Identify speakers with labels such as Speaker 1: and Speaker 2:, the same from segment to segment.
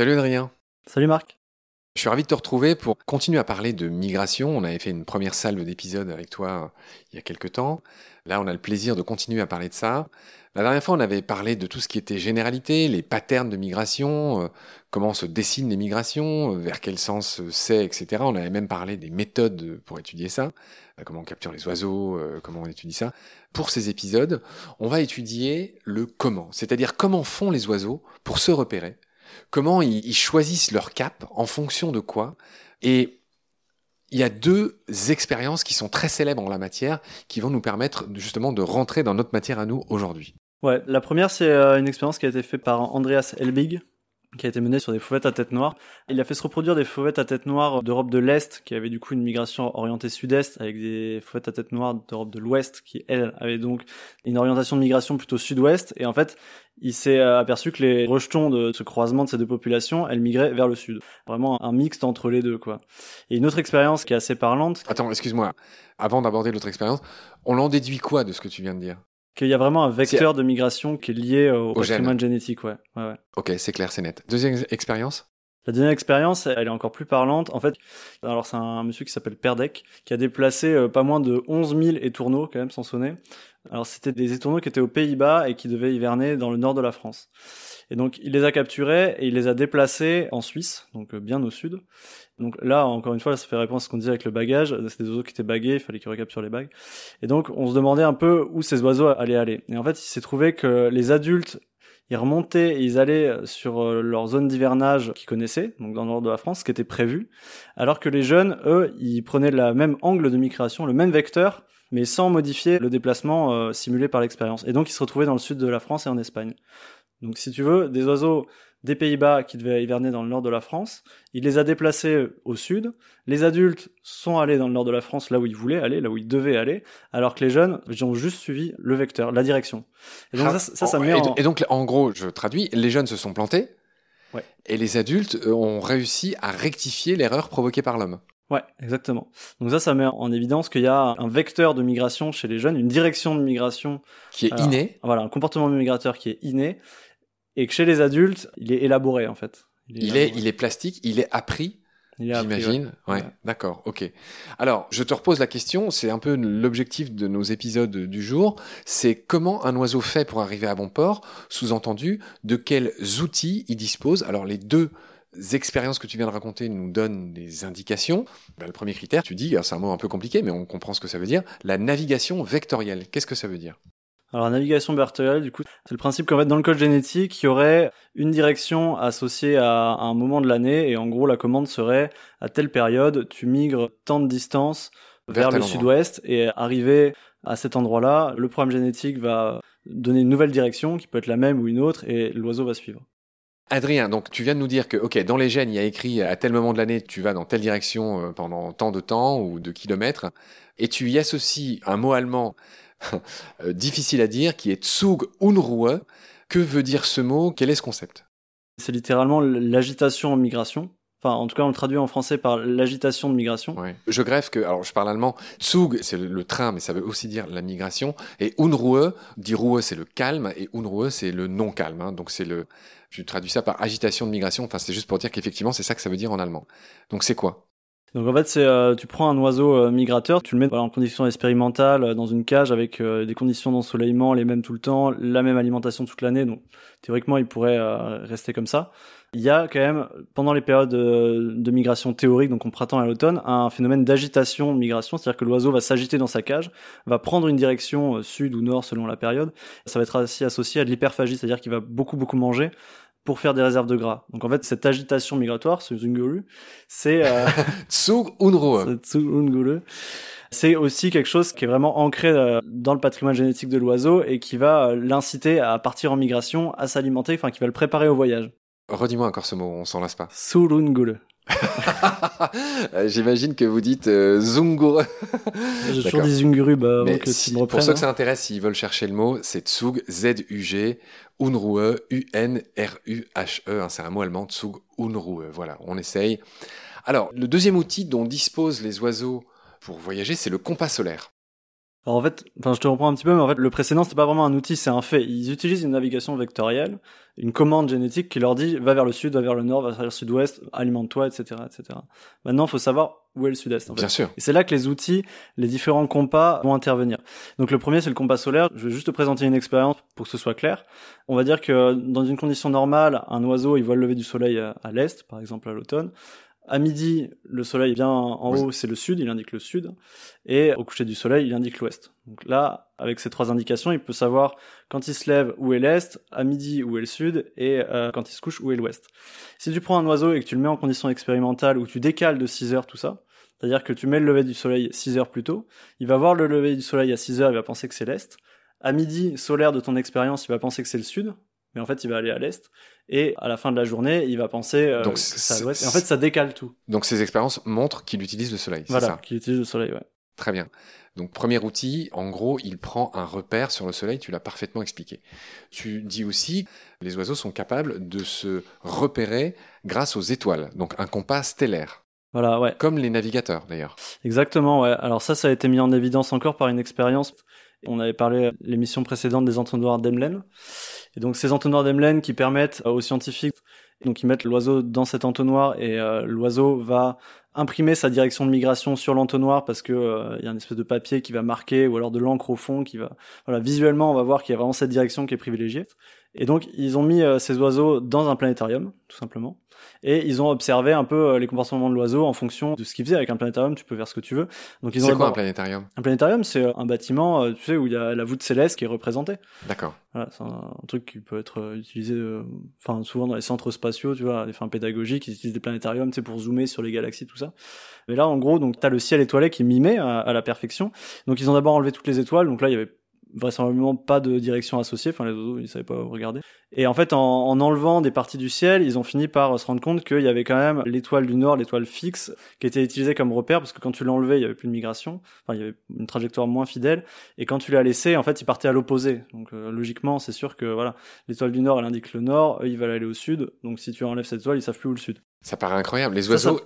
Speaker 1: Salut Adrien.
Speaker 2: Salut Marc.
Speaker 1: Je suis ravi de te retrouver pour continuer à parler de migration. On avait fait une première salve d'épisodes avec toi euh, il y a quelques temps. Là, on a le plaisir de continuer à parler de ça. La dernière fois, on avait parlé de tout ce qui était généralité, les patterns de migration, euh, comment se dessinent les migrations, euh, vers quel sens c'est, etc. On avait même parlé des méthodes pour étudier ça, comment on capture les oiseaux, comment on étudie ça. Pour ces épisodes, on va étudier le comment, c'est-à-dire comment font les oiseaux pour se repérer comment ils, choisissent leur cap, en fonction de quoi? Et il y a deux expériences qui sont très célèbres en la matière, qui vont nous permettre justement de rentrer dans notre matière à nous aujourd'hui.
Speaker 2: Ouais, la première, c'est euh, une expérience qui a été faite par Andreas Elbig, qui a été mené sur des fauvettes à tête noire. Il a fait se reproduire des fauvettes à tête noire d'Europe de l'Est, qui avait du coup une migration orientée sud-est, avec des fauvettes à tête noire d'Europe de l'Ouest, qui elles avaient donc une orientation de migration plutôt sud-ouest. Et en fait, il s'est euh, aperçu que les rejetons de ce croisement de ces deux populations, elles migraient vers le sud. Vraiment un mixte entre les deux, quoi. Et une autre expérience qui est assez parlante.
Speaker 1: Attends, excuse-moi. Avant d'aborder l'autre expérience, on en déduit quoi de ce que tu viens de dire?
Speaker 2: Qu'il y a vraiment un vecteur de migration qui est lié au, patrimoine génétique, ouais. ouais, ouais.
Speaker 1: Ok, c'est clair, c'est net. Deuxième expérience?
Speaker 2: La deuxième expérience, elle est encore plus parlante. En fait, alors c'est un monsieur qui s'appelle Perdec, qui a déplacé euh, pas moins de 11 000 étourneaux, quand même, sans sonner. Alors c'était des étourneaux qui étaient aux Pays-Bas et qui devaient hiverner dans le nord de la France. Et donc il les a capturés et il les a déplacés en Suisse, donc euh, bien au sud. Donc là, encore une fois, ça fait réponse à ce qu'on disait avec le bagage. C'était des oiseaux qui étaient bagués, il fallait qu'ils recapturent les bagues. Et donc on se demandait un peu où ces oiseaux allaient aller. Et en fait, il s'est trouvé que les adultes ils remontaient et ils allaient sur euh, leur zone d'hivernage qu'ils connaissaient, donc dans le nord de la France, ce qui était prévu, alors que les jeunes, eux, ils prenaient le même angle de migration, le même vecteur, mais sans modifier le déplacement euh, simulé par l'expérience. Et donc ils se retrouvaient dans le sud de la France et en Espagne. Donc si tu veux, des oiseaux des Pays-Bas qui devaient hiverner dans le nord de la France. Il les a déplacés au sud. Les adultes sont allés dans le nord de la France, là où ils voulaient aller, là où ils devaient aller, alors que les jeunes ont juste suivi le vecteur, la direction.
Speaker 1: Et donc ah, ça, ça, met en... et donc en gros, je traduis, les jeunes se sont plantés. Ouais. Et les adultes ont réussi à rectifier l'erreur provoquée par l'homme.
Speaker 2: Ouais, exactement. Donc ça, ça met en évidence qu'il y a un vecteur de migration chez les jeunes, une direction de migration
Speaker 1: qui est inné.
Speaker 2: Voilà, un comportement migrateur qui est inné, et que chez les adultes, il est élaboré en fait.
Speaker 1: Il est, il est, plastique, il est appris. J'imagine. Ouais, d'accord, ok. Alors, je te repose la question, c'est un peu l'objectif de nos épisodes du jour, c'est comment un oiseau fait pour arriver à bon port, sous-entendu, de quels outils il dispose. Alors, les deux expériences que tu viens de raconter nous donnent des indications. Ben, le premier critère, tu dis, c'est un mot un peu compliqué, mais on comprend ce que ça veut dire, la navigation vectorielle. Qu'est-ce que ça veut dire?
Speaker 2: Alors navigation vectorielle, du coup, c'est le principe qu'en fait dans le code génétique, il y aurait une direction associée à un moment de l'année et en gros la commande serait à telle période, tu migres tant de distance vers, le sud-ouest et arrivé à cet endroit-là, le programme génétique va donner une nouvelle direction qui peut être la même ou une autre et l'oiseau va suivre.
Speaker 1: Adrien, donc tu viens de nous dire que, ok, dans les gènes, il y a écrit à tel moment de l'année, tu vas dans telle direction euh, pendant tant de temps ou de kilomètres, et tu y associes un mot allemand Euh, difficile à dire, qui est Zug Unruhe. Que veut dire ce mot? Quel est ce concept?
Speaker 2: C'est littéralement l'agitation en migration. Enfin, en tout cas, on le traduit en français par l'agitation de migration.
Speaker 1: Je greffe que, alors je parle allemand, Zug, c'est le, train, mais ça veut aussi dire la migration. Et Unruhe, dit Ruhe, c'est le calme, et Unruhe, c'est le non-calme. Hein. Donc c'est le, je traduis ça par agitation de migration. Enfin, c'est juste pour dire qu'effectivement, c'est ça que ça veut dire en allemand. Donc c'est quoi?
Speaker 2: Donc en fait, c'est euh, tu prends un oiseau euh, migrateur, tu le mets en conditions expérimentales euh, dans une cage avec des conditions d'ensoleillement les mêmes tout le temps, la même alimentation toute l'année. Donc théoriquement, il pourrait rester comme ça. Il y a quand même pendant les périodes de migration théorique, donc en printemps et à l'automne, un phénomène d'agitation de migration, c'est-à-dire que l'oiseau va s'agiter dans sa cage, va prendre une direction sud ou nord selon la période. Ça va être aussi associé à de l'hyperphagie, c'est-à-dire qu'il va beaucoup beaucoup manger pour faire des réserves de gras. Donc en fait, cette agitation migratoire, ce Zunguru, c'est euh, c'est aussi quelque chose qui est vraiment ancré euh, dans le patrimoine génétique de l'oiseau et qui va euh, l'inciter à partir en migration, à s'alimenter, enfin qui va le préparer au voyage.
Speaker 1: Redis-moi encore ce mot, on s'en lasse pas.
Speaker 2: Surungulu.
Speaker 1: J'imagine que vous dites euh, Zunguru.
Speaker 2: J'ai toujours dit Zunguru, bah,
Speaker 1: Pour ceux que ça hein. intéresse, s'ils veulent chercher le mot, c'est Tsug, Z-U-G, Unruhe, U-N-R-U-H-E. Hein, c'est un mot allemand, Tsug, Unruhe. Voilà, on essaye. Alors, le deuxième outil dont disposent les oiseaux pour voyager, c'est le compas solaire.
Speaker 2: Alors en fait, enfin je te reprends un petit peu, mais en fait le précédent c'est pas vraiment un outil, c'est un fait. Ils utilisent une navigation vectorielle, une commande génétique qui leur dit va vers le sud, va vers le nord, va vers le sud-ouest, alimente-toi, etc., etc. Maintenant, il faut savoir où est le sud-est.
Speaker 1: Bien sûr.
Speaker 2: Et c'est là que les outils, les différents compas vont intervenir. Donc le premier c'est le compas solaire. Je vais juste te présenter une expérience pour que ce soit clair. On va dire que dans une condition normale, un oiseau il voit le lever du soleil à l'est, par exemple à l'automne. À midi, le soleil vient en haut, c'est le sud, il indique le sud. Et au coucher du soleil, il indique l'ouest. Donc là, avec ces trois indications, il peut savoir quand il se lève où est l'est, à midi où est le sud, et euh, quand il se couche où est l'ouest. Si tu prends un oiseau et que tu le mets en condition expérimentale, où tu décales de 6 heures tout ça, c'est-à-dire que tu mets le lever du soleil 6 heures plus tôt, il va voir le lever du soleil à 6 heures, il va penser que c'est l'est. À midi, solaire de ton expérience, il va penser que c'est le sud, mais en fait, il va aller à l'est. Et à la fin de la journée, il va penser euh, Donc, à l'ouest. Et en fait, ça décale tout.
Speaker 1: Donc, ces expériences montrent qu'il utilise le soleil.
Speaker 2: Voilà, qu'il utilise le soleil, ouais.
Speaker 1: Très bien. Donc, premier outil, en gros, il prend un repère sur le soleil, tu l'as parfaitement expliqué. Tu dis aussi, les oiseaux sont capables de se repérer grâce aux étoiles, donc un compas stellaire.
Speaker 2: Voilà, ouais.
Speaker 1: Comme les navigateurs, d'ailleurs.
Speaker 2: Exactement, ouais. Alors ça, ça a été mis en évidence encore par une expérience. On avait parlé l'émission précédente des entonnoirs d'Emlen. Et donc ces entonnoirs d'Emlen qui permettent aux scientifiques, donc ils mettent l'oiseau dans cet entonnoir et euh, l'oiseau va imprimer sa direction de migration sur l'entonnoir parce que euh, il y a une espèce de papier qui va marquer ou alors de l'encre au fond qui va voilà visuellement on va voir qu'il y a vraiment cette direction qui est privilégiée et donc ils ont mis euh, ces oiseaux dans un planétarium tout simplement et ils ont observé un peu euh, les comportements de l'oiseau en fonction de ce qu'ils faisaient avec un planétarium tu peux faire ce que tu veux
Speaker 1: donc ils ont c'est quoi un planétarium?
Speaker 2: Un planétarium c'est un bâtiment tu sais où il y a la voûte céleste qui est représentée
Speaker 1: d'accord
Speaker 2: voilà c'est un, truc qui peut être utilisé enfin souvent dans les centres spatiaux tu vois à des fins pédagogiques ils utilisent des planétariums tu sais pour zoomer sur les galaxies tout ça. Mais là, en gros, donc t'as le ciel étoilé qui est mimé à, la perfection. Donc ils ont d'abord enlevé toutes les étoiles. Donc là, il y avait vraisemblablement pas de direction associée. Enfin, les oiseaux, ils savaient pas regarder. Et en fait, en, en, enlevant des parties du ciel, ils ont fini par se rendre compte qu'il y avait quand même l'étoile du Nord, l'étoile fixe, qui était utilisée comme repère, parce que quand tu l'enlevais, il y avait plus de migration. Enfin, il y avait une trajectoire moins fidèle. Et quand tu l'as laissé, en fait, il partait à l'opposé. Donc, euh, logiquement, c'est sûr que voilà, l'étoile du Nord, elle indique le Nord, eux, ils veulent aller au Sud. Donc, si tu enlèves cette étoile, ils savent plus où le Sud.
Speaker 1: Ça paraît incroyable. Les oiseaux,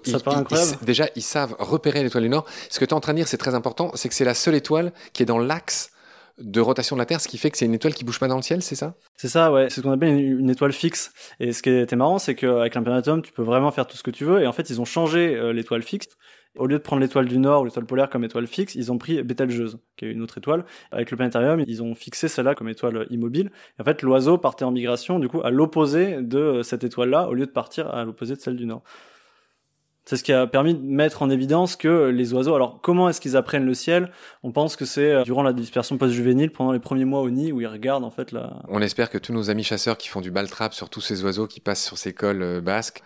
Speaker 1: déjà, ils savent repérer l'étoile du Nord. Ce que tu es en train de dire, c'est très important, c'est que c'est la seule étoile qui est dans l'axe de rotation de la Terre, ce qui fait que c'est une étoile qui bouge pas dans le ciel, c'est ça?
Speaker 2: C'est ça, ouais. C'est ce qu'on appelle une, étoile fixe. Et ce qui était marrant, c'est qu'avec l'impératum, tu peux vraiment faire tout ce que tu veux. Et en fait, ils ont changé euh, l'étoile fixe. Au lieu de prendre l'étoile du Nord ou l'étoile polaire comme étoile fixe, ils ont pris Bételgeuse, qui est une autre étoile. Avec le planétarium, ils ont fixé celle-là comme étoile immobile. Et en fait, l'oiseau partait en migration, du coup, à l'opposé de euh, cette étoile-là, au lieu de partir à l'opposé de celle du Nord. C'est ce qui a permis de mettre en évidence que les oiseaux, alors comment est-ce qu'ils apprennent le ciel? On pense que c'est euh, durant la dispersion post-juvénile, pendant les premiers mois au nid, où ils regardent en fait la...
Speaker 1: On espère que tous nos amis chasseurs qui font du baltrap sur tous ces oiseaux qui passent sur ces cols euh, basques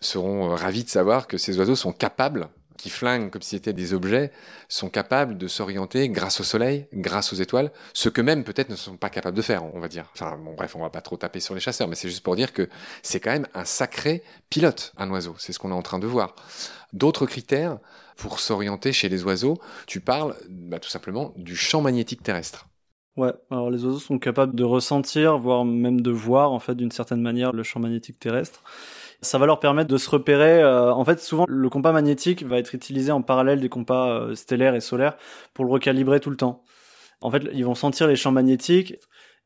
Speaker 1: seront euh, ravis de savoir que ces oiseaux sont capables qui flinguent comme si c'était des objets sont capables de s'orienter grâce au soleil, grâce aux étoiles, ce que même peut-être ne sont pas capables de faire, on va dire. Enfin bon bref, on va pas trop taper sur les chasseurs, mais c'est juste pour dire que c'est quand même un sacré pilote, un oiseau. C'est ce qu'on est en train de voir. D'autres critères pour s'orienter chez les oiseaux, tu parles bah, tout simplement du champ magnétique terrestre.
Speaker 2: Ouais, alors les oiseaux sont capables de ressentir, voire même de voir en fait d'une certaine manière le champ magnétique terrestre. Ça va leur permettre de se repérer. Euh, en fait, souvent, le compas magnétique va être utilisé en parallèle des compas euh, stellaires et solaires pour le recalibrer tout le temps. En fait, ils vont sentir les champs magnétiques,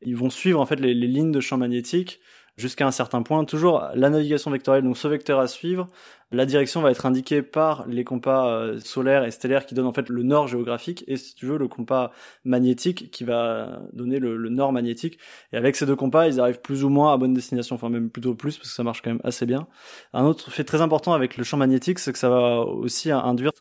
Speaker 2: ils vont suivre en fait les, les lignes de champs magnétiques jusqu'à un certain point. Toujours la navigation vectorielle, donc ce vecteur à suivre, la direction va être indiquée par les compas euh, solaires et stellaires qui donnent en fait le nord géographique et si tu veux le compas magnétique qui va donner le, nord magnétique. Et avec ces deux compas, ils arrivent plus ou moins à bonne destination, enfin même plutôt plus parce que ça marche quand même assez bien. Un autre fait très important avec le champ magnétique, c'est que ça va aussi induire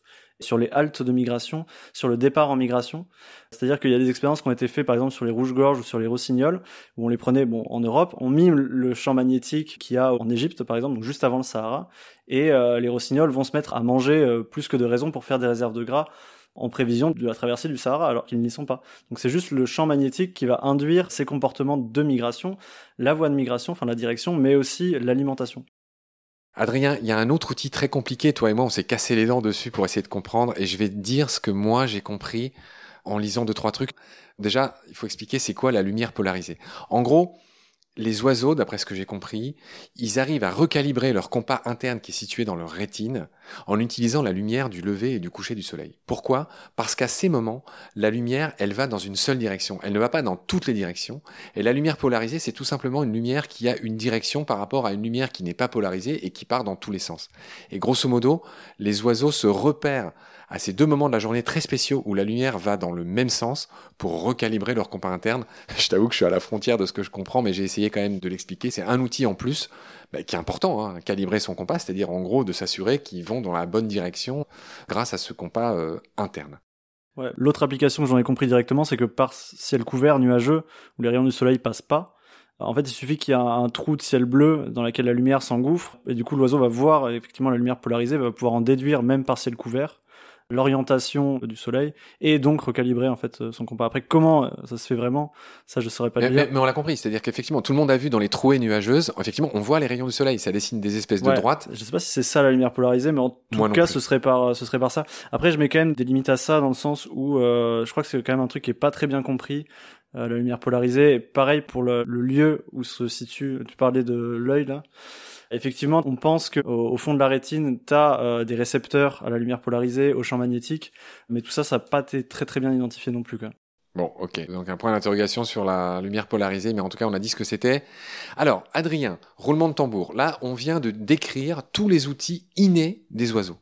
Speaker 2: sur les haltes de migration, sur le départ en migration. C'est-à-dire qu'il y a des expériences qui ont été faites par exemple sur les rouges-gorges ou sur les rossignols, où on les prenait bon en Europe, on mime le champ magnétique qu'il y a en Égypte par exemple, donc juste avant le Sahara, et euh, les rossignols vont se mettre à manger euh, plus que de raison pour faire des réserves de gras en prévision de la traversée du Sahara alors qu'ils n'y sont pas. Donc c'est juste le champ magnétique qui va induire ces comportements de migration, la voie de migration, enfin la direction, mais aussi l'alimentation.
Speaker 1: Adrien, il y a un autre outil très compliqué, toi et moi, on s'est cassé les dents dessus pour essayer de comprendre, et je vais te dire ce que moi j'ai compris en lisant deux, trois trucs. Déjà, il faut expliquer c'est quoi la lumière polarisée. En gros, les oiseaux, d'après ce que j'ai compris, ils arrivent à recalibrer leur compas interne qui est situé dans leur rétine en utilisant la lumière du lever et du coucher du soleil. Pourquoi? Parce qu'à ces moments, la lumière, elle va dans une seule direction. Elle ne va pas dans toutes les directions. Et la lumière polarisée, c'est tout simplement une lumière qui a une direction par rapport à une lumière qui n'est pas polarisée et qui part dans tous les sens. Et grosso modo, les oiseaux se repèrent à ces deux moments de la journée très spéciaux où la lumière va dans le même sens pour recalibrer leur compas interne. Je t'avoue que je suis à la frontière de ce que je comprends, mais j'ai essayé quand même de l'expliquer. C'est un outil en plus bah, qui est important, hein, calibrer son compas, c'est-à-dire en gros de s'assurer qu'ils vont dans la bonne direction grâce à ce compas euh, interne.
Speaker 2: L'autre application que j'en ai compris directement, c'est que par ciel couvert, nuageux, où les rayons du soleil passent pas, en fait, il suffit qu'il y ait un, trou de ciel bleu dans lequel la lumière s'engouffre, et du coup, l'oiseau va voir effectivement la lumière polarisée, va pouvoir en déduire même par ciel couvert l'orientation du soleil et donc recalibrer en fait son compas. Après, comment ça se fait vraiment, ça je saurais pas
Speaker 1: mais,
Speaker 2: dire.
Speaker 1: Mais, on l'a compris, c'est-à-dire qu'effectivement, tout le monde a vu dans les trouées nuageuses, effectivement, on voit les rayons du soleil, ça dessine des espèces de droites.
Speaker 2: Je sais pas si c'est ça la lumière polarisée, mais en tout cas, ce serait par, ce serait par ça. Après, je mets quand même des limites à ça dans le sens où euh, je crois que c'est quand même un truc qui est pas très bien compris. Euh, la lumière polarisée, et pareil pour le, le lieu où se situe. Tu parlais de l'œil là. Effectivement, on pense qu'au au fond de la rétine, tu as euh, des récepteurs à la lumière polarisée, au champ magnétique, mais tout ça, ça n'a pas été très très bien identifié non plus.
Speaker 1: Bon, ok. Donc un point d'interrogation sur la lumière polarisée, mais en tout cas, on a dit ce que c'était. Alors, Adrien, roulement de tambour. Là, on vient de décrire tous les outils innés des oiseaux.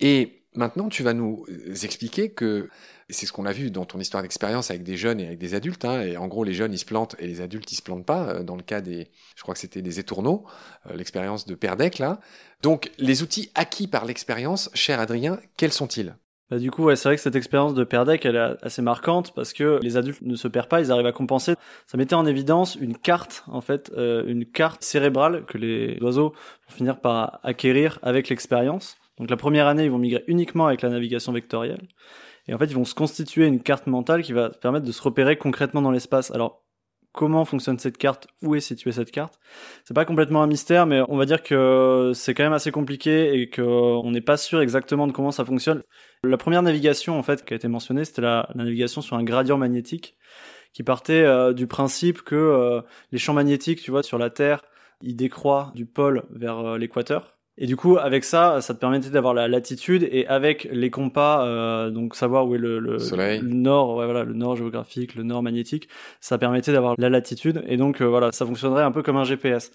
Speaker 1: Et maintenant, tu vas nous expliquer que c'est ce qu'on a vu dans ton histoire d'expérience avec des jeunes et avec des adultes. Hein, et en gros, les jeunes, ils se plantent et les adultes, ils se plantent pas. Euh, dans le cas des, je crois que c'était des étourneaux, euh, l'expérience de Perdec, là. Donc, les outils acquis par l'expérience, cher Adrien, quels sont-ils?
Speaker 2: Bah, du coup, ouais, c'est vrai que cette expérience de Perdec, elle est assez marquante parce que les adultes ne se perdent pas, ils arrivent à compenser. Ça mettait en évidence une carte, en fait, euh, une carte cérébrale que les oiseaux vont finir par acquérir avec l'expérience. Donc la première année, ils vont migrer uniquement avec la navigation vectorielle. Et en fait, ils vont se constituer une carte mentale qui va permettre de se repérer concrètement dans l'espace. Alors, comment fonctionne cette carte? Où est située cette carte? C'est pas complètement un mystère, mais on va dire que c'est quand même assez compliqué et qu'on n'est pas sûr exactement de comment ça fonctionne. La première navigation, en fait, qui a été mentionnée, c'était la, navigation sur un gradient magnétique qui partait euh, du principe que euh, les champs magnétiques, tu vois, sur la Terre, ils décroîent du pôle vers euh, l'équateur. Et du coup, avec ça, ça te permettait d'avoir la latitude et avec les compas, euh, donc savoir où est le, le,
Speaker 1: Soleil.
Speaker 2: le nord, ouais, voilà, le nord géographique, le nord magnétique, ça permettait d'avoir la latitude et donc euh, voilà, ça fonctionnerait un peu comme un GPS.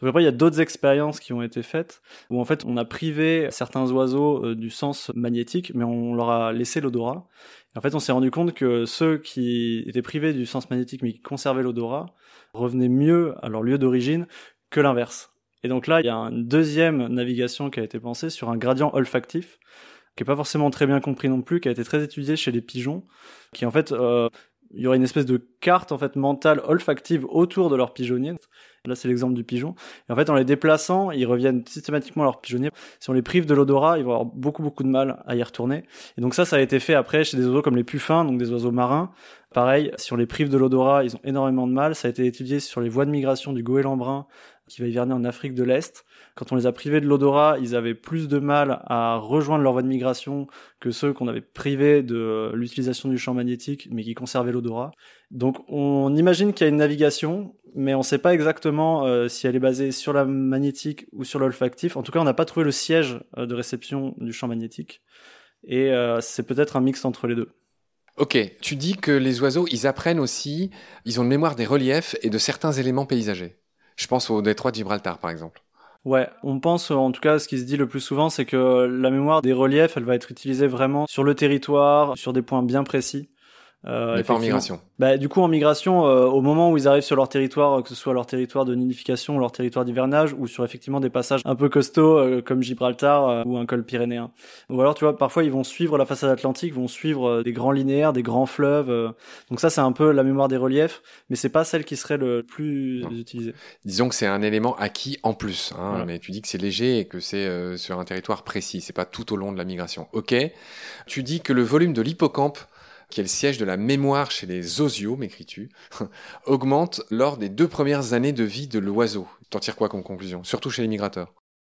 Speaker 2: Donc après, il y a d'autres expériences qui ont été faites où en fait, on a privé certains oiseaux euh, du sens magnétique, mais on leur a laissé l'odorat. En fait, on s'est rendu compte que ceux qui étaient privés du sens magnétique mais qui conservaient l'odorat revenaient mieux à leur lieu d'origine que l'inverse. Et donc là, il y a une deuxième navigation qui a été pensée sur un gradient olfactif, qui est pas forcément très bien compris non plus, qui a été très étudié chez les pigeons, qui en fait, euh, il y aurait une espèce de carte en fait mentale olfactive autour de leur pigeonnier. Là, c'est l'exemple du pigeon. Et en fait, en les déplaçant, ils reviennent systématiquement à leur pigeonnier. Si on les prive de l'odorat, ils vont avoir beaucoup, beaucoup de mal à y retourner. Et donc ça, ça a été fait après chez des oiseaux comme les puffins, donc des oiseaux marins. Pareil, si on les prive de l'odorat, ils ont énormément de mal. Ça a été étudié sur les voies de migration du goéland brun qui va hiverner en Afrique de l'Est. Quand on les a privés de l'odorat, ils avaient plus de mal à rejoindre leur voie de migration que ceux qu'on avait privés de l'utilisation du champ magnétique, mais qui conservaient l'odorat. Donc on imagine qu'il y a une navigation, mais on ne sait pas exactement euh, si elle est basée sur la magnétique ou sur l'olfactif. En tout cas, on n'a pas trouvé le siège euh, de réception du champ magnétique. Et euh, c'est peut-être un mix entre les deux.
Speaker 1: Ok, tu dis que les oiseaux, ils apprennent aussi, ils ont une mémoire des reliefs et de certains éléments paysagers. Je pense au détroit de Gibraltar, par exemple.
Speaker 2: Ouais, on pense en tout cas ce qui se dit le plus souvent, c'est que la mémoire des reliefs, elle va être utilisée vraiment sur le territoire, sur des points bien précis.
Speaker 1: Euh, pas en migration.
Speaker 2: Bah, du coup, en migration, euh, au moment où ils arrivent sur leur territoire, que ce soit leur territoire de nidification ou leur territoire d'hivernage, ou sur effectivement des passages un peu costauds euh, comme Gibraltar euh, ou un col pyrénéen. Ou alors, tu vois, parfois ils vont suivre la façade atlantique, vont suivre des grands linéaires, des grands fleuves. donc ça, c'est un peu la mémoire des reliefs, mais c'est pas celle qui serait le plus utilisée.
Speaker 1: Disons que c'est un élément acquis en plus, hein, mais tu dis que c'est léger et que c'est sur un territoire précis, c'est pas tout au long de la migration. Ok. Tu dis que le volume de l'hippocampe qui est le siège de la mémoire chez les osios, m'écris-tu, augmente lors des deux premières années de vie de l'oiseau. T'en tires quoi comme conclusion? Surtout chez les migrateurs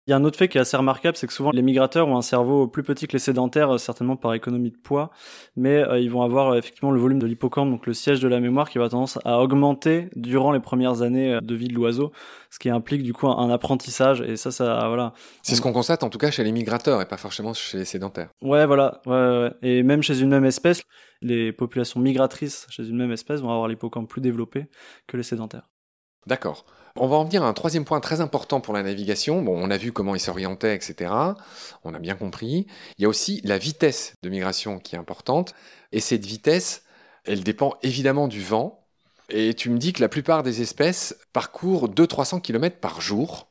Speaker 2: Il y a un autre fait qui est assez remarquable, c'est que souvent les migrateurs ont un cerveau plus petit que les sédentaires, euh, certainement par économie de poids, mais euh, ils vont avoir euh, effectivement le volume de l'hippocampe, donc le siège de la mémoire, qui va tendance à augmenter durant les premières années de vie de l'oiseau, ce qui implique du coup un, apprentissage. Et ça, ça, voilà.
Speaker 1: C'est ce qu'on constate en tout cas chez les migrateurs et pas forcément chez les sédentaires.
Speaker 2: Ouais, voilà. Ouais, ouais. Et même chez une même espèce, les populations migratrices chez une même espèce vont avoir l'hippocampe plus développé que les sédentaires.
Speaker 1: D'accord. On va en venir à un troisième point très important pour la navigation. Bon, on a vu comment il s'orientait, etc. On a bien compris. Il y a aussi la vitesse de migration qui est importante. Et cette vitesse, elle dépend évidemment du vent. Et tu me dis que la plupart des espèces parcourent 200-300 km par jour.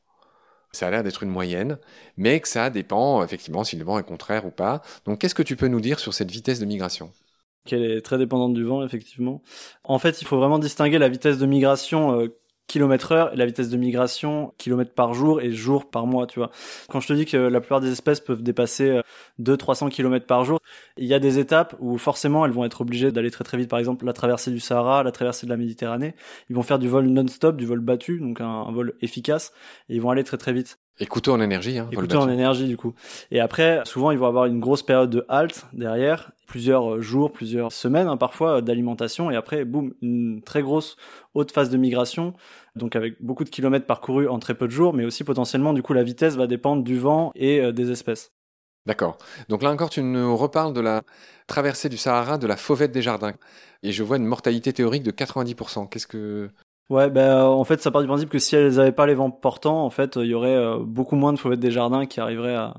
Speaker 1: Ça a l'air d'être une moyenne, mais que ça dépend effectivement si le vent est contraire ou pas. Donc qu'est-ce que tu peux nous dire sur cette vitesse de migration?
Speaker 2: Qu'elle est très dépendante du vent, effectivement. En fait, il faut vraiment distinguer la vitesse de migration euh, kilomètre heure et la vitesse de migration kilomètres par jour et jour par mois, tu vois. Quand je te dis que la plupart des espèces peuvent dépasser 200-300 euh, km par jour, il y a des étapes où forcément elles vont être obligées d'aller très très vite. Par exemple, la traversée du Sahara, la traversée de la Méditerranée, ils vont faire du vol non-stop, du vol battu, donc un vol efficace, et ils vont aller très très vite.
Speaker 1: Et en énergie. Hein,
Speaker 2: et en énergie du coup. Et après, souvent, ils vont avoir une grosse période de halte derrière, plusieurs euh, jours, plusieurs semaines hein, parfois euh, d'alimentation, et après, boum, une très grosse haute phase de migration, donc avec beaucoup de kilomètres parcourus en très peu de jours, mais aussi potentiellement, du coup, la vitesse va dépendre du vent et euh, des espèces.
Speaker 1: D'accord. Donc là encore, tu nous reparles de la traversée du Sahara, de la fauvette des jardins. Et je vois une mortalité théorique de 90%. Qu'est-ce que
Speaker 2: Ouais, ben en fait, ça part du principe que si elles n'avaient pas les vents portants, en fait, il y aurait euh, beaucoup moins de fauvettes des jardins qui arriveraient à.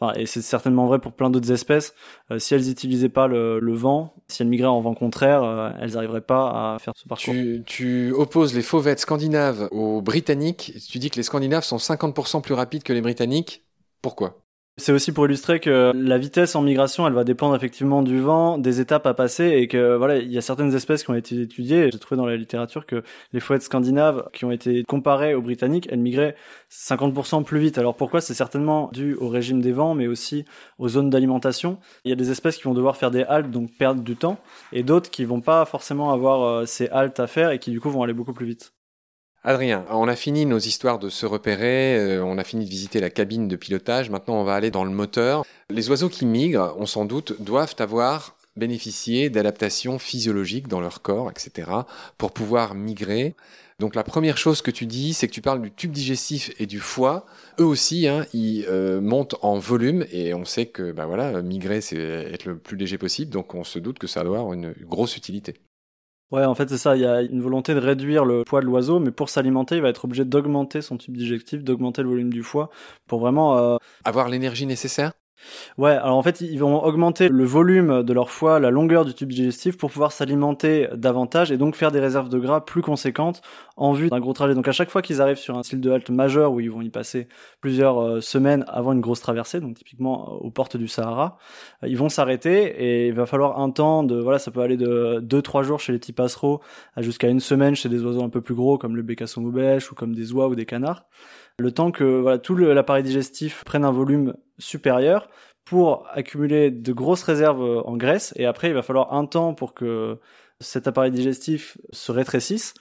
Speaker 2: Enfin, et c'est certainement vrai pour plein d'autres espèces. Euh, si elles n'utilisaient pas le, le, vent, si elles migraient en vent contraire, elles n'arriveraient pas à faire ce parcours.
Speaker 1: Tu, tu opposes les fauvettes scandinaves aux britanniques. Tu dis que les scandinaves sont 50% plus rapides que les britanniques. Pourquoi?
Speaker 2: C'est aussi pour illustrer que la vitesse en migration, elle va dépendre effectivement du vent, des étapes à passer, et que voilà, il y a certaines espèces qui ont été étudiées. J'ai trouvé dans la littérature que les fouettes scandinaves qui ont été comparées aux britanniques, elles migraient 50% plus vite. Alors pourquoi? C'est certainement dû au régime des vents, mais aussi aux zones d'alimentation. Il y a des espèces qui vont devoir faire des haltes, donc perdre du temps, et d'autres qui vont pas forcément avoir euh, ces haltes à faire et qui du coup vont aller beaucoup plus vite.
Speaker 1: Adrien, on a fini nos histoires de se repérer, euh, on a fini de visiter la cabine de pilotage, maintenant on va aller dans le moteur. Les oiseaux qui migrent, on s'en doute, doivent avoir bénéficié d'adaptations physiologiques dans leur corps, etc., pour pouvoir migrer. Donc la première chose que tu dis, c'est que tu parles du tube digestif et du foie. Eux aussi, hein, ils euh, montent en volume et on sait que bah voilà, migrer, c'est être le plus léger possible, donc on se doute que ça doit avoir une grosse utilité.
Speaker 2: Ouais, en fait, c'est ça. Il y a une volonté de réduire le poids de l'oiseau, mais pour s'alimenter, il va être obligé d'augmenter son tube digestif, d'augmenter le volume du foie pour vraiment euh,
Speaker 1: avoir l'énergie nécessaire?
Speaker 2: Ouais, alors en fait, ils vont augmenter le volume de leur foie, la longueur du tube digestif pour pouvoir s'alimenter davantage et donc faire des réserves de gras plus conséquentes en vue d'un gros trajet. Donc à chaque fois qu'ils arrivent sur un style de halte majeur où ils vont y passer plusieurs euh, semaines avant une grosse traversée, donc typiquement euh, aux portes du Sahara, euh, ils vont s'arrêter et il va falloir un temps de voilà, ça peut aller de 2-3 jours chez les petits passereaux jusqu'à une semaine chez des oiseaux un peu plus gros comme le bécasson moubèche ou comme des oies ou des canards. Le temps que voilà, tout l'appareil digestif prenne un volume supérieur pour accumuler de grosses réserves en graisse. Et après il va falloir un temps pour que cet appareil digestif se rétrécisse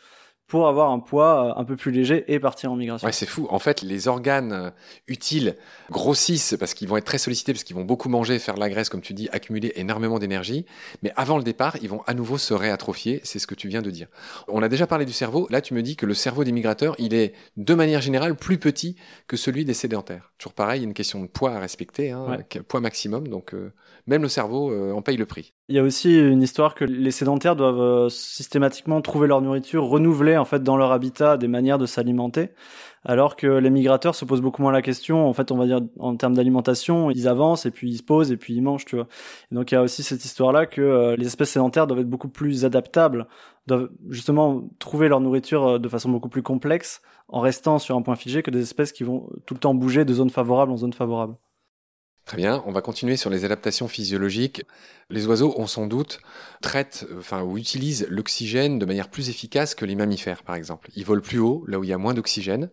Speaker 2: pour avoir un poids euh, un peu plus léger et partir en migration.
Speaker 1: Ouais, c'est fou. En fait, les organes euh, utiles grossissent parce qu'ils vont être très sollicités, parce qu'ils vont beaucoup manger, faire de la graisse, comme tu dis, accumuler énormément d'énergie. Mais avant le départ, ils vont à nouveau se réatrophier. C'est ce que tu viens de dire. On a déjà parlé du cerveau. Là, tu me dis que le cerveau des migrateurs, il est de manière générale plus petit que celui des sédentaires. Toujours pareil, il y a une question de poids à respecter, hein, poids maximum. Donc, euh, même le cerveau en paye le prix.
Speaker 2: Il y a aussi une histoire que les sédentaires doivent euh, systématiquement trouver leur nourriture, renouveler en fait dans leur habitat des manières de s'alimenter, alors que les migrateurs se posent beaucoup moins la question. En fait, on va dire en termes d'alimentation, ils avancent et puis ils se posent et puis ils mangent, tu vois. Et donc il y a aussi cette histoire-là que euh, les espèces sédentaires doivent être beaucoup plus adaptables, doivent justement trouver leur nourriture euh, de façon beaucoup plus complexe en restant sur un point figé que des espèces qui vont tout le temps bouger de zone favorable en zone favorable.
Speaker 1: Très bien, on va continuer sur les adaptations physiologiques. Les oiseaux, on sans doute, traitent enfin, ou utilisent l'oxygène de manière plus efficace que les mammifères, par exemple. Ils volent plus haut, là où il y a moins d'oxygène.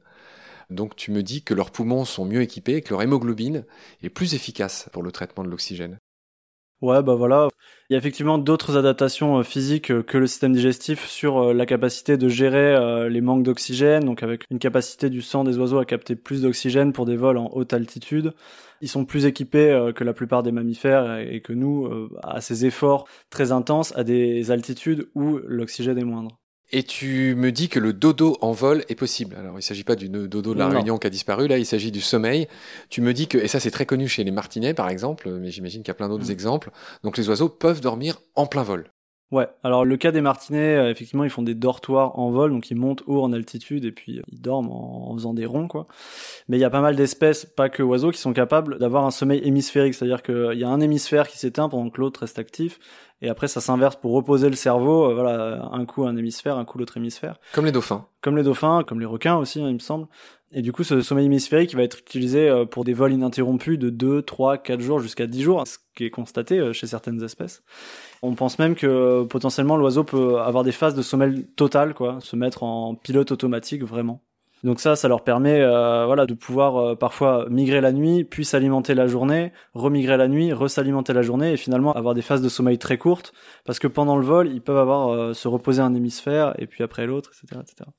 Speaker 1: Donc tu me dis que leurs poumons sont mieux équipés et que leur hémoglobine est plus efficace pour le traitement de l'oxygène.
Speaker 2: Ouais, bah voilà. Il y a effectivement d'autres adaptations euh, physiques euh, que le système digestif sur euh, la capacité de gérer les manques d'oxygène, donc avec une capacité du sang des oiseaux à capter plus d'oxygène pour des vols en haute altitude. Ils sont plus équipés que la plupart des mammifères et que nous, à ces efforts très intenses, à des altitudes où l'oxygène est moindre.
Speaker 1: Et tu me dis que le dodo en vol est possible. Alors, il ne s'agit pas du dodo de la Réunion qui a disparu, là, il s'agit du sommeil. Tu me dis que, et ça c'est très connu chez les martinets par exemple, mais j'imagine qu'il y a plein d'autres mm. exemples, donc les oiseaux peuvent dormir en plein vol.
Speaker 2: Ouais, alors le cas des martinets, euh, effectivement, ils font des dortoirs en vol, donc ils montent haut en altitude et puis euh, ils dorment en, faisant des ronds, quoi. Mais il y a pas mal d'espèces, pas que oiseaux, qui sont capables d'avoir un sommeil hémisphérique, c'est-à-dire qu'il y a un hémisphère qui s'éteint pendant que l'autre reste actif, et après ça s'inverse pour reposer le cerveau, euh, voilà, un coup un hémisphère, un coup l'autre hémisphère.
Speaker 1: Comme les dauphins.
Speaker 2: Comme les dauphins, comme les requins aussi, hein, il me semble. Et du coup, ce sommeil hémisphérique va être utilisé pour des vols ininterrompus de 2, 3, 4 jours jusqu'à 10 jours, ce qui est constaté chez certaines espèces. On pense même que potentiellement l'oiseau peut avoir des phases de sommeil total, quoi, se mettre en pilote automatique vraiment. Donc ça, ça leur permet, euh, voilà, de pouvoir euh, parfois migrer la nuit, puis s'alimenter la journée, remigrer la nuit, resalimenter la journée, et finalement avoir des phases de sommeil très courtes, parce que pendant le vol, ils peuvent avoir euh, se reposer un hémisphère et puis après l'autre, etc., etc.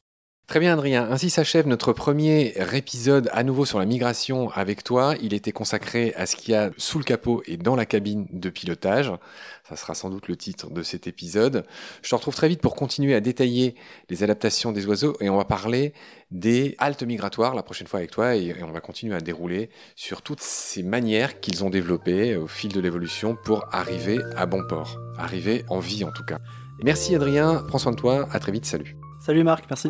Speaker 1: Très bien Adrien, ainsi s'achève notre premier épisode à nouveau sur la migration avec toi. Il était consacré à ce qu'il y a sous le capot et dans la cabine de pilotage. Ça sera sans doute le titre de cet épisode. Je te retrouve très vite pour continuer à détailler les adaptations des oiseaux et on va parler des haltes migratoires la prochaine fois avec toi et on va continuer à dérouler sur toutes ces manières qu'ils ont développées au fil de l'évolution pour arriver à bon port, arriver en vie en tout cas. Merci Adrien, prends soin de toi, à très vite, salut.
Speaker 2: Salut Marc, merci.